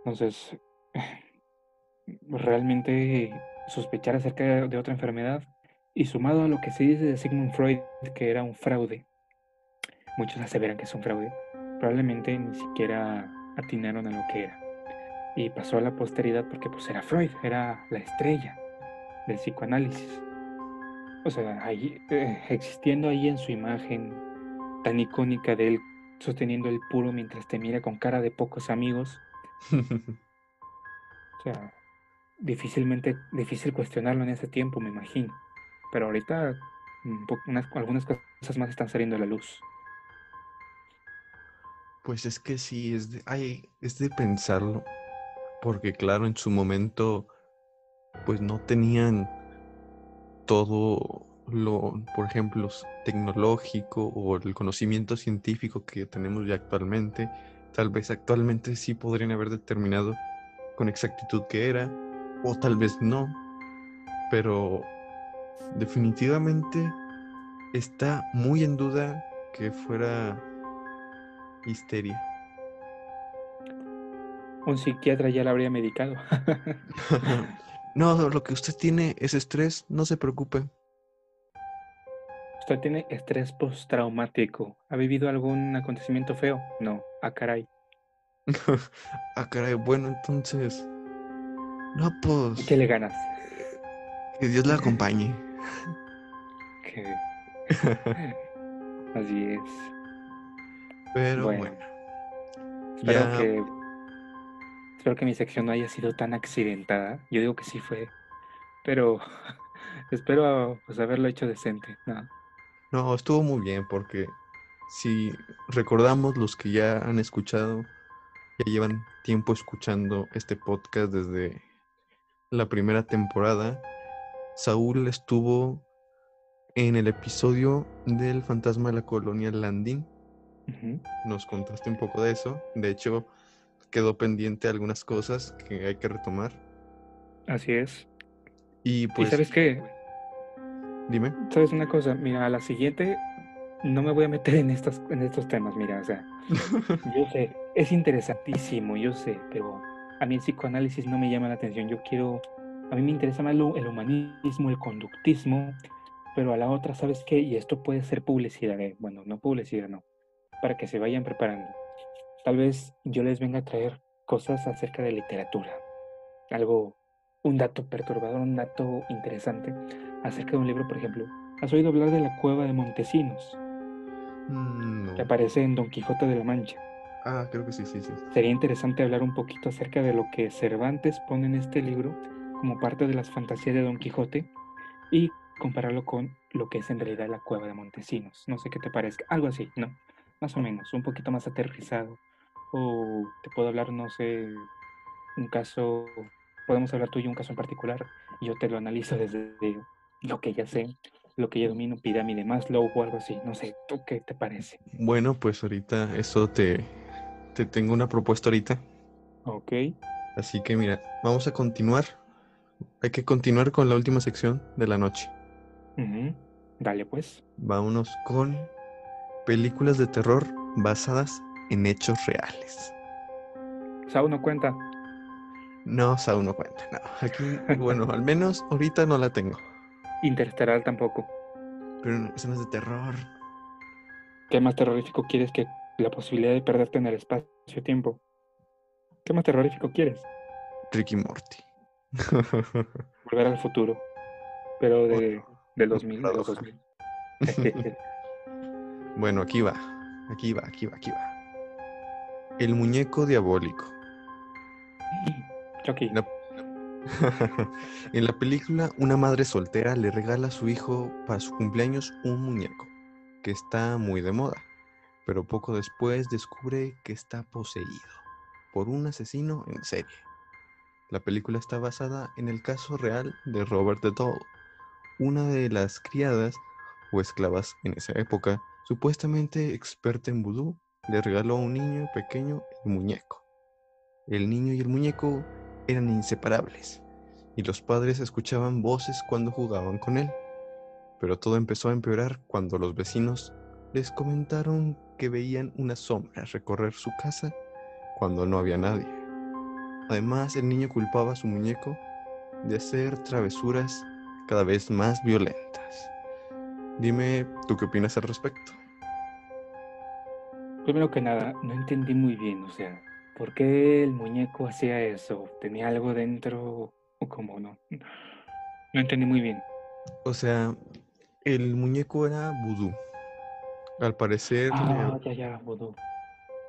Speaker 2: Entonces, realmente sospechar acerca de otra enfermedad y sumado a lo que se dice de Sigmund Freud, que era un fraude, muchos aseveran que es un fraude, probablemente ni siquiera atinaron a lo que era y pasó a la posteridad porque pues era Freud, era la estrella del psicoanálisis. O sea, ahí, eh, existiendo ahí en su imagen tan icónica de él sosteniendo el puro mientras te mira con cara de pocos amigos. o sea, difícilmente, difícil cuestionarlo en ese tiempo, me imagino. Pero ahorita algunas cosas más están saliendo a la luz.
Speaker 1: Pues es que sí, es de, ay, es de pensarlo porque claro, en su momento pues no tenían todo lo, por ejemplo, tecnológico o el conocimiento científico que tenemos ya actualmente, tal vez actualmente sí podrían haber determinado con exactitud qué era, o tal vez no, pero definitivamente está muy en duda que fuera histeria.
Speaker 2: Un psiquiatra ya la habría medicado.
Speaker 1: no, lo que usted tiene es estrés, no se preocupe.
Speaker 2: ¿Usted tiene estrés postraumático? ¿Ha vivido algún acontecimiento feo? No. Ah, caray.
Speaker 1: ah, caray. Bueno, entonces. No, pues.
Speaker 2: ¿Qué le ganas?
Speaker 1: Que Dios la acompañe.
Speaker 2: Así es.
Speaker 1: Pero bueno.
Speaker 2: Espero que. Espero que mi sección no haya sido tan accidentada. Yo digo que sí fue. Pero espero pues, haberlo hecho decente. No.
Speaker 1: No, estuvo muy bien porque si recordamos los que ya han escuchado, ya llevan tiempo escuchando este podcast desde la primera temporada, Saúl estuvo en el episodio del fantasma de la colonia Landing. Nos contaste un poco de eso. De hecho, quedó pendiente algunas cosas que hay que retomar.
Speaker 2: Así es.
Speaker 1: Y pues.
Speaker 2: ¿Y sabes qué?
Speaker 1: Dime.
Speaker 2: ¿Sabes una cosa? Mira, a la siguiente no me voy a meter en estos, en estos temas, mira, o sea, yo sé, es interesantísimo, yo sé, pero a mí el psicoanálisis no me llama la atención, yo quiero, a mí me interesa más el humanismo, el conductismo, pero a la otra, ¿sabes qué? Y esto puede ser publicidad, eh, bueno, no publicidad, no, para que se vayan preparando. Tal vez yo les venga a traer cosas acerca de literatura, algo, un dato perturbador, un dato interesante acerca de un libro, por ejemplo. ¿Has oído hablar de la cueva de Montesinos?
Speaker 1: Mm,
Speaker 2: Que aparece en Don Quijote de la Mancha.
Speaker 1: Ah, creo que sí, sí, sí.
Speaker 2: Sería interesante hablar un poquito acerca de lo que Cervantes pone en este libro como parte de las fantasías de Don Quijote y compararlo con lo que es en realidad la cueva de Montesinos. No sé qué te parezca. Algo así, ¿no? Más o menos, un poquito más aterrizado. O te puedo hablar, no sé, un caso, podemos hablar tú y un caso en particular, y yo te lo analizo desde lo que ya sé, lo que ya domino, pirámide Maslow o algo así. No sé, ¿tú qué te parece?
Speaker 1: Bueno, pues ahorita eso te, te tengo una propuesta ahorita.
Speaker 2: Ok.
Speaker 1: Así que mira, vamos a continuar. Hay que continuar con la última sección de la noche.
Speaker 2: Dale pues.
Speaker 1: Vámonos con películas de terror basadas en hechos reales.
Speaker 2: Sao no cuenta.
Speaker 1: No, Saúl no cuenta. No, aquí, bueno, al menos ahorita no la tengo.
Speaker 2: Interestelar tampoco.
Speaker 1: Pero eso no es de terror.
Speaker 2: ¿Qué más terrorífico quieres que la posibilidad de perderte en el espacio-tiempo? ¿Qué más terrorífico quieres?
Speaker 1: Ricky Morty.
Speaker 2: Volver al futuro. Pero de, del 2000, de los
Speaker 1: paradoja.
Speaker 2: 2000.
Speaker 1: bueno, aquí va. Aquí va, aquí va, aquí va. El muñeco diabólico.
Speaker 2: Chucky.
Speaker 1: La- en la película, una madre soltera le regala a su hijo para su cumpleaños un muñeco, que está muy de moda, pero poco después descubre que está poseído por un asesino en serie. La película está basada en el caso real de Robert the Doll, una de las criadas o esclavas en esa época, supuestamente experta en vudú, le regaló a un niño pequeño el muñeco. El niño y el muñeco eran inseparables, y los padres escuchaban voces cuando jugaban con él. Pero todo empezó a empeorar cuando los vecinos les comentaron que veían una sombra recorrer su casa cuando no había nadie. Además, el niño culpaba a su muñeco de hacer travesuras cada vez más violentas. Dime, ¿tú qué opinas al respecto?
Speaker 2: Primero que nada, no entendí muy bien, o sea, ¿por qué el muñeco hacía eso? ¿Tenía algo dentro o cómo no? No entendí muy bien.
Speaker 1: O sea, el muñeco era vudú. Al parecer,
Speaker 2: Ah,
Speaker 1: le-
Speaker 2: ya, ya, vudú.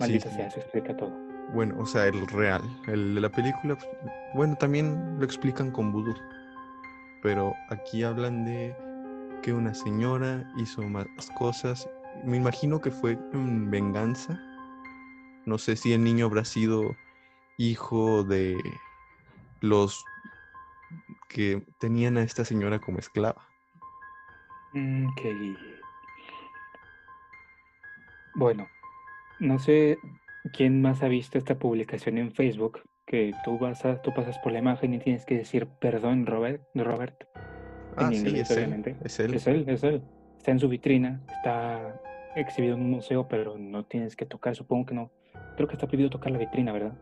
Speaker 2: Maldita
Speaker 1: sí.
Speaker 2: sea, eso explica todo.
Speaker 1: bueno, o sea, el real. El de la película, pues, bueno, también lo explican con vudú. Pero aquí hablan de que una señora hizo más cosas. Me imagino que fue en venganza. No sé si el niño habrá sido hijo de los que tenían a esta señora como esclava.
Speaker 2: Mm, ok. Bueno, no sé quién más ha visto esta publicación en Facebook, que tú vas a, tú pasas por la imagen y tienes que decir perdón, Robert, Robert.
Speaker 1: Ah,
Speaker 2: en
Speaker 1: sí,
Speaker 2: inglés,
Speaker 1: es él,
Speaker 2: obviamente.
Speaker 1: es él.
Speaker 2: Es él, es él. Está en su vitrina, está exhibido en un museo, pero no tienes que tocar, supongo que no. Creo que está prohibido tocar la vitrina, ¿verdad?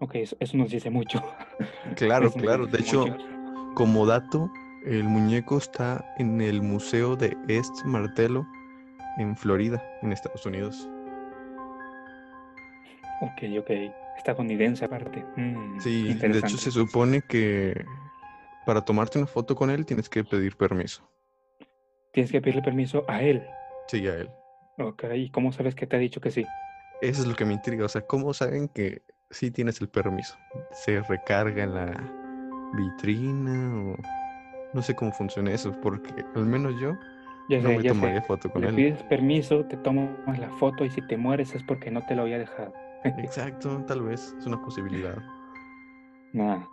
Speaker 2: Ok, eso, eso nos dice mucho.
Speaker 1: Claro, claro. De hecho,
Speaker 2: mucho.
Speaker 1: como dato, el muñeco está en el Museo de East Martello en Florida, en Estados Unidos.
Speaker 2: Ok, ok. Estadounidense aparte. Mm,
Speaker 1: Sí, de hecho se supone que para tomarte una foto con él tienes que pedir permiso.
Speaker 2: Tienes que pedirle permiso a él.
Speaker 1: Sí, a él.
Speaker 2: Ok, ¿y cómo sabes que te ha dicho que sí?
Speaker 1: Eso es lo que me intriga. O sea, ¿cómo saben que sí tienes el permiso? ¿Se recarga en la vitrina o no sé cómo funciona eso? Porque al menos yo
Speaker 2: Ya
Speaker 1: no
Speaker 2: sé,
Speaker 1: me
Speaker 2: ya sé.
Speaker 1: tomaría foto con
Speaker 2: Le
Speaker 1: él.
Speaker 2: pides permiso, te tomas la foto y si te mueres es porque no te lo había dejado.
Speaker 1: Exacto, tal vez es una posibilidad.
Speaker 2: Nada.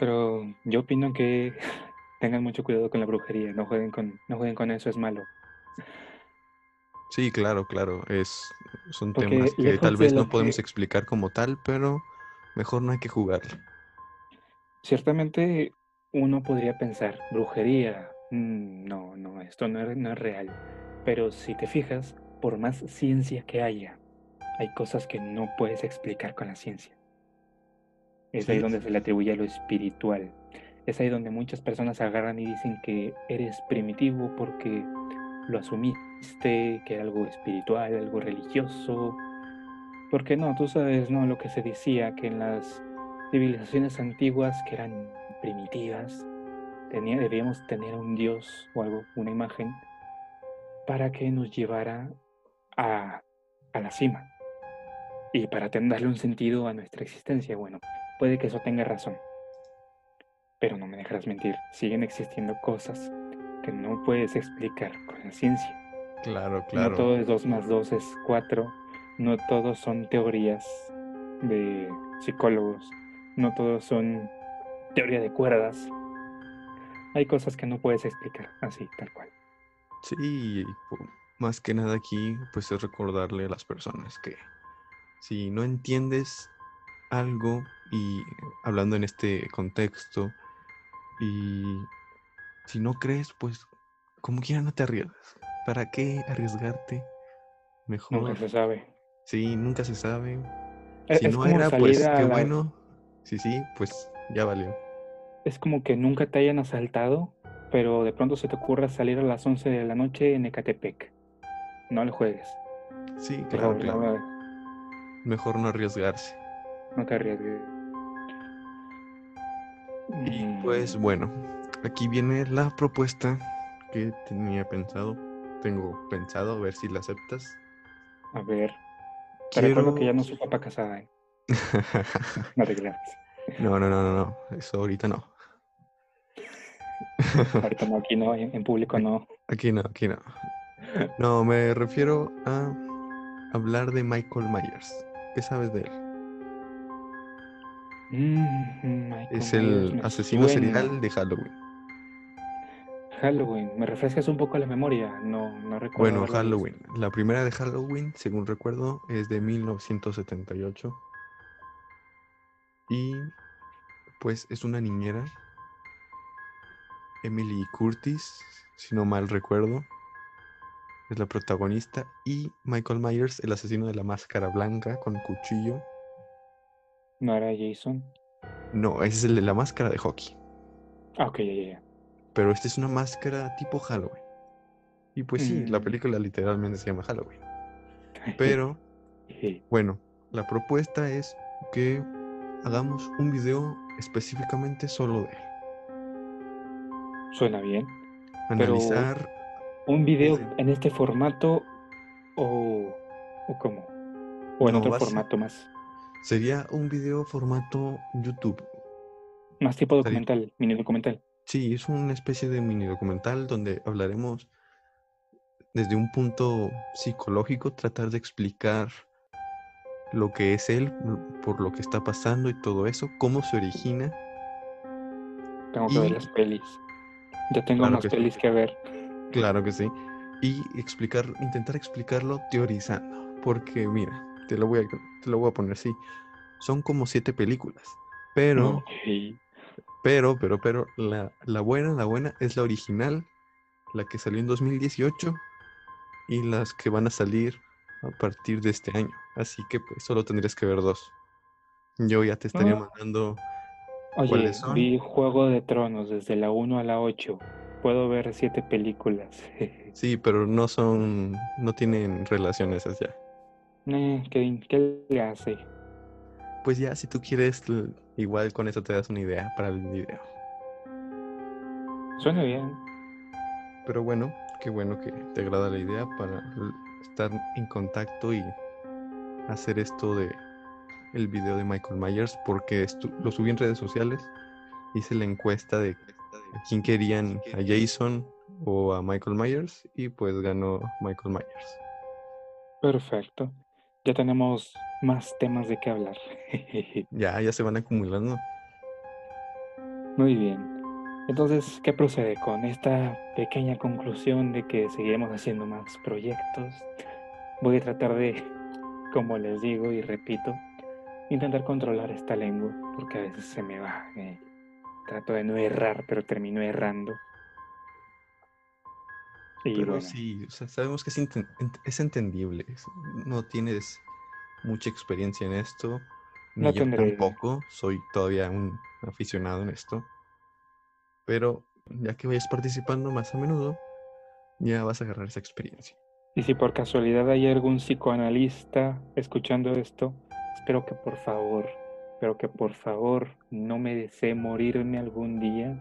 Speaker 2: Pero yo opino que tengan mucho cuidado con la brujería, no jueguen con, no jueguen con eso, es malo.
Speaker 1: Sí, claro, claro. Es, son
Speaker 2: Porque
Speaker 1: temas que tal vez no podemos
Speaker 2: que-
Speaker 1: explicar como tal, pero mejor no hay que jugarlo.
Speaker 2: Ciertamente uno podría pensar, brujería, mm, no, no, esto no es, no es real. Pero si te fijas, por más ciencia que haya, hay cosas que no puedes explicar con la ciencia. Es ahí
Speaker 1: Sí.
Speaker 2: donde se le atribuye lo espiritual. Es ahí donde muchas personas agarran y dicen que eres primitivo porque lo que era algo espiritual, algo religioso. Porque no, tú sabes, ¿no? Lo que se decía, que en las civilizaciones antiguas que eran primitivas, tenía, debíamos tener un dios o algo, una imagen, para que nos llevara a, a la cima y para darle un sentido a nuestra existencia. Bueno, puede que eso tenga razón, pero no me dejarás mentir, siguen existiendo cosas que no puedes explicar con la ciencia.
Speaker 1: Claro,
Speaker 2: No
Speaker 1: claro.
Speaker 2: todo es 2 más 2 es 4, no todos son teorías de psicólogos, no todos son teoría de cuerdas. Hay cosas que no puedes explicar así, tal cual.
Speaker 1: Sí, más que nada aquí, pues es recordarle a las personas que si no entiendes algo y hablando en este contexto y si no crees, pues como quiera no te arriesgas. ¿Para qué arriesgarte?
Speaker 2: Nunca
Speaker 1: Mejor.
Speaker 2: se sabe.
Speaker 1: Sí, nunca se sabe.
Speaker 2: Es,
Speaker 1: Si
Speaker 2: es
Speaker 1: no era, pues qué
Speaker 2: la-
Speaker 1: bueno. Sí, sí, pues ya valió.
Speaker 2: Es como que nunca te hayan asaltado, pero de pronto se te ocurra salir a las 11 de la noche en Ecatepec. No le juegues.
Speaker 1: Sí, claro,
Speaker 2: favor,
Speaker 1: claro.
Speaker 2: no,
Speaker 1: Mejor no arriesgarse.
Speaker 2: no te arriesgues.
Speaker 1: Y
Speaker 2: Mm,
Speaker 1: pues bueno, aquí viene la propuesta que tenía pensado. Tengo pensado a ver si la aceptas.
Speaker 2: a ver, te recuerdo que
Speaker 1: Quiero.
Speaker 2: ya no soy papá casada. ¿eh? No te creas.
Speaker 1: no, no, no, no, no. Eso ahorita no.
Speaker 2: Ahorita no, aquí no, en, en público no.
Speaker 1: Aquí no, aquí no. No, me refiero a hablar de Michael Myers. ¿Qué sabes de él?
Speaker 2: Mm, Michael
Speaker 1: Es el asesino
Speaker 2: suena.
Speaker 1: serial de Halloween.
Speaker 2: Halloween, ¿me refrescas un poco la memoria? No, no recuerdo.
Speaker 1: Bueno, Halloween. La primera de Halloween, según recuerdo, es de 1978. Y pues es una niñera, Emily Curtis, si no mal recuerdo. Es la protagonista. Y Michael Myers, el asesino de la máscara blanca con cuchillo.
Speaker 2: No era Jason.
Speaker 1: No, ese es el de la máscara de hockey.
Speaker 2: Ah, ok, ya, ya, ya.
Speaker 1: Pero esta es una máscara tipo Halloween. Y pues sí, la
Speaker 2: Mm.
Speaker 1: película literalmente se llama Halloween. Pero Bueno, la propuesta es que hagamos un video específicamente solo de él.
Speaker 2: Suena bien. Pero-
Speaker 1: Analizar,
Speaker 2: ¿Un video en este formato o, o cómo? ¿O en
Speaker 1: No,
Speaker 2: otro formato más?
Speaker 1: sería un video formato YouTube.
Speaker 2: Más tipo
Speaker 1: Sería-
Speaker 2: documental, mini documental.
Speaker 1: Sí, es una especie de mini documental donde hablaremos desde un punto psicológico, tratar de explicar lo que es él, por lo que está pasando y todo eso, cómo se origina.
Speaker 2: Tengo que ver
Speaker 1: Y-
Speaker 2: las pelis. Ya tengo
Speaker 1: Claro
Speaker 2: más
Speaker 1: que sí.
Speaker 2: pelis que ver.
Speaker 1: Claro que sí. Y explicar, intentar explicarlo teorizando. Porque mira, te lo voy a, te lo voy a poner así. Son como siete películas. Pero,
Speaker 2: Ok.
Speaker 1: Pero, pero, pero, la, la buena, la buena es la original, la que salió en 2018 y las que van a salir a partir de este año. Así que pues solo tendrías que ver dos. Yo ya te estaría
Speaker 2: Ah.
Speaker 1: mandando.
Speaker 2: Oye,
Speaker 1: ¿Cuáles son?
Speaker 2: vi Juego de Tronos desde la 1 a la 8. Puedo ver siete películas.
Speaker 1: Sí, pero no son, no tienen relación esas ya.
Speaker 2: Eh, ¿qué, qué le hace?
Speaker 1: Pues ya, si tú quieres, igual con eso te das una idea para el video.
Speaker 2: Suena bien.
Speaker 1: Pero bueno, qué bueno que te agrada la idea para estar en contacto y hacer esto de el video de Michael Myers, porque lo subí en redes sociales, hice la encuesta de quién querían, a Jason o a Michael Myers, y pues ganó Michael Myers.
Speaker 2: Perfecto. Ya tenemos más temas de qué hablar.
Speaker 1: Ya, ya se van acumulando.
Speaker 2: Muy bien. Entonces, ¿qué procede con esta pequeña conclusión de que seguiremos haciendo más proyectos? Voy a tratar de, como les digo y repito, intentar controlar esta lengua, porque a veces se me va. eh. Trato de no errar, pero termino errando.
Speaker 1: Pero
Speaker 2: bueno,
Speaker 1: sí, o sea, sabemos que es, enten- ent- es entendible. es- No tienes mucha experiencia en esto, ni
Speaker 2: No
Speaker 1: yo tampoco. Soy todavía un aficionado en esto. Pero ya que vayas participando más a menudo, ya vas a agarrar esa experiencia.
Speaker 2: y si por casualidad hay algún psicoanalista escuchando esto, espero que por favor, espero que por favor no me desee morirme algún día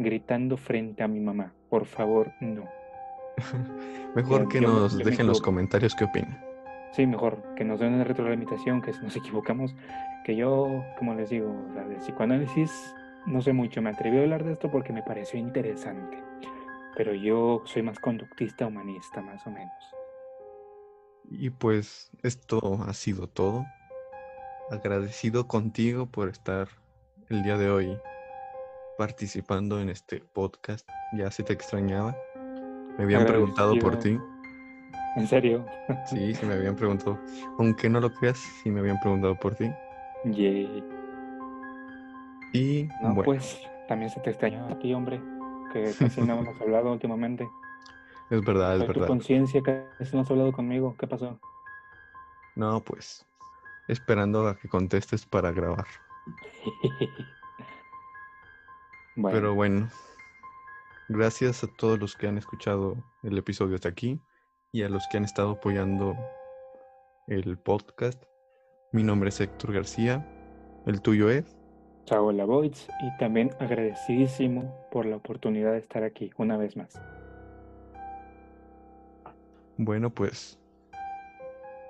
Speaker 2: gritando frente a mi mamá. Por favor, no.
Speaker 1: Mejor que nos dejen en los comentarios qué opinan.
Speaker 2: Sí, mejor que nos den una retroalimentación, que si nos equivocamos, que yo, como les digo, o sea, de psicoanálisis no sé mucho, me atreví a hablar de esto porque me pareció interesante, pero yo soy más conductista humanista, más o menos.
Speaker 1: Y pues esto ha sido todo. Agradecido contigo por estar el día de hoy participando en este podcast. Ya se te extrañaba. Me habían preguntado por ti.
Speaker 2: En serio,
Speaker 1: Sí, sí me habían preguntado. Aunque no lo creas, sí me habían preguntado por ti.
Speaker 2: Yay.
Speaker 1: Y
Speaker 2: No,
Speaker 1: bueno,
Speaker 2: pues también se te extrañó a ti, hombre, que casi no hemos hablado últimamente.
Speaker 1: es verdad, es
Speaker 2: Fue tu
Speaker 1: verdad.
Speaker 2: conciencia, casi no has hablado conmigo. ¿Qué pasó?
Speaker 1: No, pues esperando a que contestes para grabar.
Speaker 2: Bueno,
Speaker 1: Pero bueno, gracias a todos los que han escuchado el episodio hasta aquí y a los que han estado apoyando el podcast. Mi nombre es Héctor García. El tuyo es.
Speaker 2: chao la Voids y también agradecidísimo por la oportunidad de estar aquí una vez más.
Speaker 1: Bueno, pues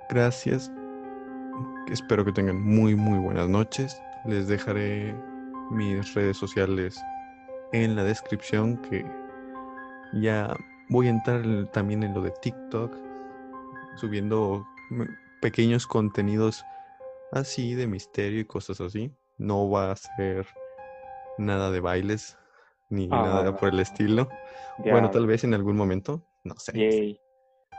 Speaker 1: gracias. Espero que tengan muy, muy buenas noches. Les dejaré mis redes sociales en la descripción que ya voy a entrar en- también en lo de TikTok, subiendo mm, pequeños contenidos así de misterio y cosas así. No va a ser nada de bailes ni nada por el
Speaker 2: Ah,
Speaker 1: estilo. Bueno, tal vez en algún momento, no sé
Speaker 2: Yay.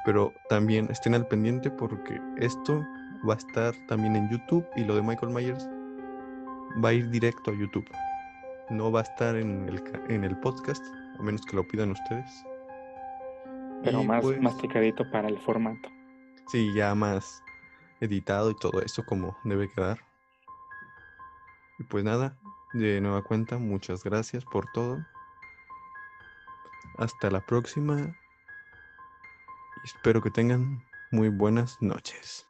Speaker 1: pero también estén al pendiente porque esto va a estar también en YouTube y lo de Michael Myers va a ir directo a YouTube. No va a estar en el, en el podcast, a menos que lo pidan ustedes.
Speaker 2: Pero
Speaker 1: Y
Speaker 2: más
Speaker 1: pues,
Speaker 2: masticadito para el formato.
Speaker 1: sí, ya más editado y todo eso como debe quedar. Y pues nada, de nueva cuenta, muchas gracias por todo. Hasta la próxima. y Espero que tengan muy buenas noches.